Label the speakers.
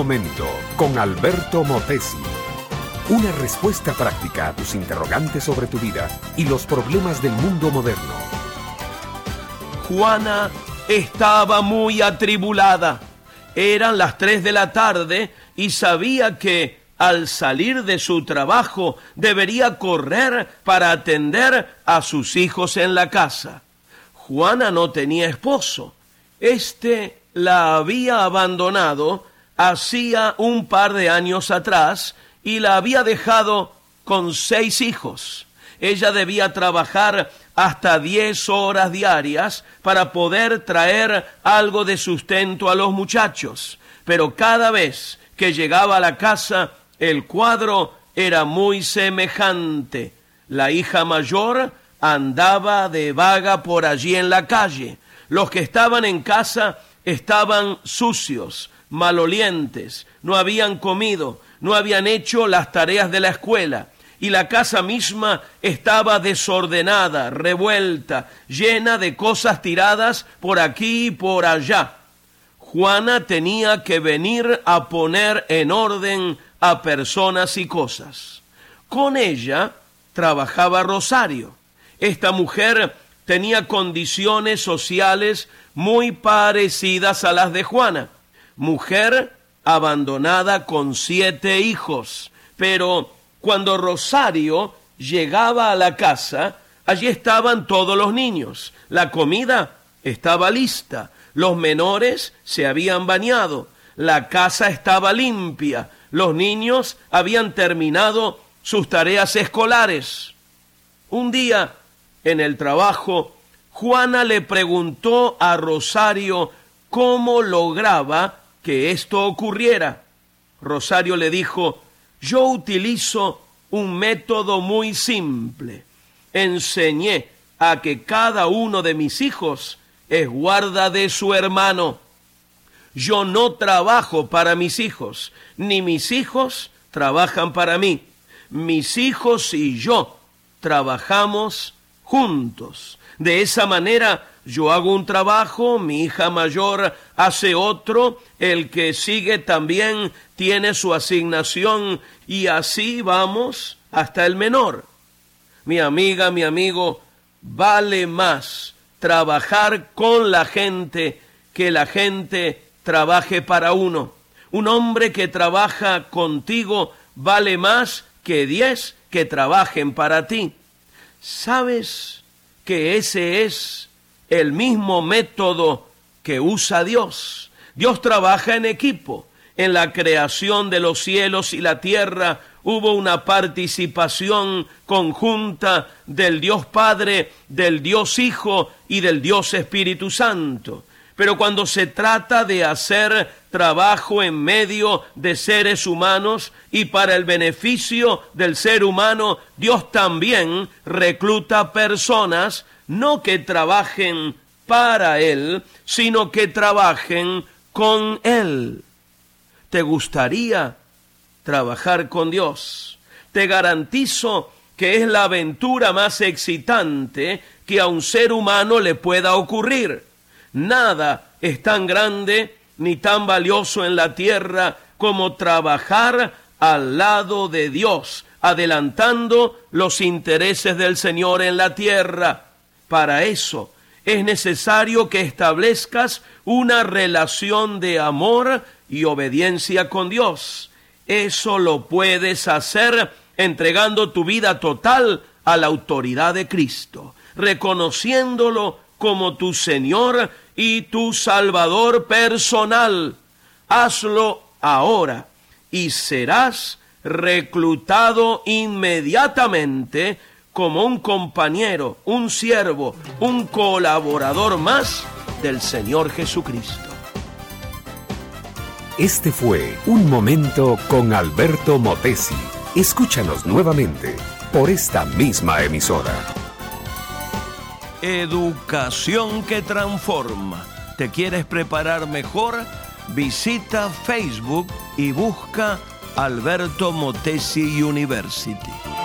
Speaker 1: momento con Alberto Motesi. Una respuesta práctica a tus interrogantes sobre tu vida y los problemas del mundo moderno.
Speaker 2: Juana estaba muy atribulada. Eran las tres de la tarde y sabía que al salir de su trabajo debería correr para atender a sus hijos en la casa. Juana no tenía esposo. Este la había abandonado hacía un par de años atrás y la había dejado con seis hijos. Ella debía trabajar hasta diez horas diarias para poder traer algo de sustento a los muchachos. Pero cada vez que llegaba a la casa, el cuadro era muy semejante. La hija mayor andaba de vaga por allí en la calle. Los que estaban en casa estaban sucios, malolientes, no habían comido, no habían hecho las tareas de la escuela, y la casa misma estaba desordenada, revuelta, llena de cosas tiradas por aquí y por allá. Juana tenía que venir a poner en orden a personas y cosas. Con ella trabajaba Rosario. Esta mujer tenía condiciones sociales muy parecidas a las de Juana. Mujer abandonada con siete hijos. Pero cuando Rosario llegaba a la casa, allí estaban todos los niños. La comida estaba lista. Los menores se habían bañado. La casa estaba limpia. Los niños habían terminado sus tareas escolares. Un día, en el trabajo, Juana le preguntó a Rosario cómo lograba que esto ocurriera. Rosario le dijo, yo utilizo un método muy simple. Enseñé a que cada uno de mis hijos es guarda de su hermano. Yo no trabajo para mis hijos, ni mis hijos trabajan para mí. Mis hijos y yo trabajamos juntos. De esa manera yo hago un trabajo, mi hija mayor hace otro, el que sigue también tiene su asignación y así vamos hasta el menor. Mi amiga, mi amigo, vale más trabajar con la gente que la gente trabaje para uno. Un hombre que trabaja contigo vale más que diez que trabajen para ti. ¿Sabes que ese es el mismo método que usa Dios? Dios trabaja en equipo. En la creación de los cielos y la tierra hubo una participación conjunta del Dios Padre, del Dios Hijo y del Dios Espíritu Santo. Pero cuando se trata de hacer trabajo en medio de seres humanos y para el beneficio del ser humano, Dios también recluta personas, no que trabajen para Él, sino que trabajen con Él. ¿Te gustaría trabajar con Dios? Te garantizo que es la aventura más excitante que a un ser humano le pueda ocurrir. Nada es tan grande ni tan valioso en la tierra como trabajar al lado de Dios, adelantando los intereses del Señor en la tierra. Para eso es necesario que establezcas una relación de amor y obediencia con Dios. Eso lo puedes hacer entregando tu vida total a la autoridad de Cristo, reconociéndolo como tu Señor y tu Salvador personal. Hazlo ahora y serás reclutado inmediatamente como un compañero, un siervo, un colaborador más del Señor Jesucristo.
Speaker 1: Este fue Un Momento con Alberto Motesi. Escúchanos nuevamente por esta misma emisora.
Speaker 2: Educación que transforma. ¿Te quieres preparar mejor? Visita Facebook y busca Alberto Motesi University.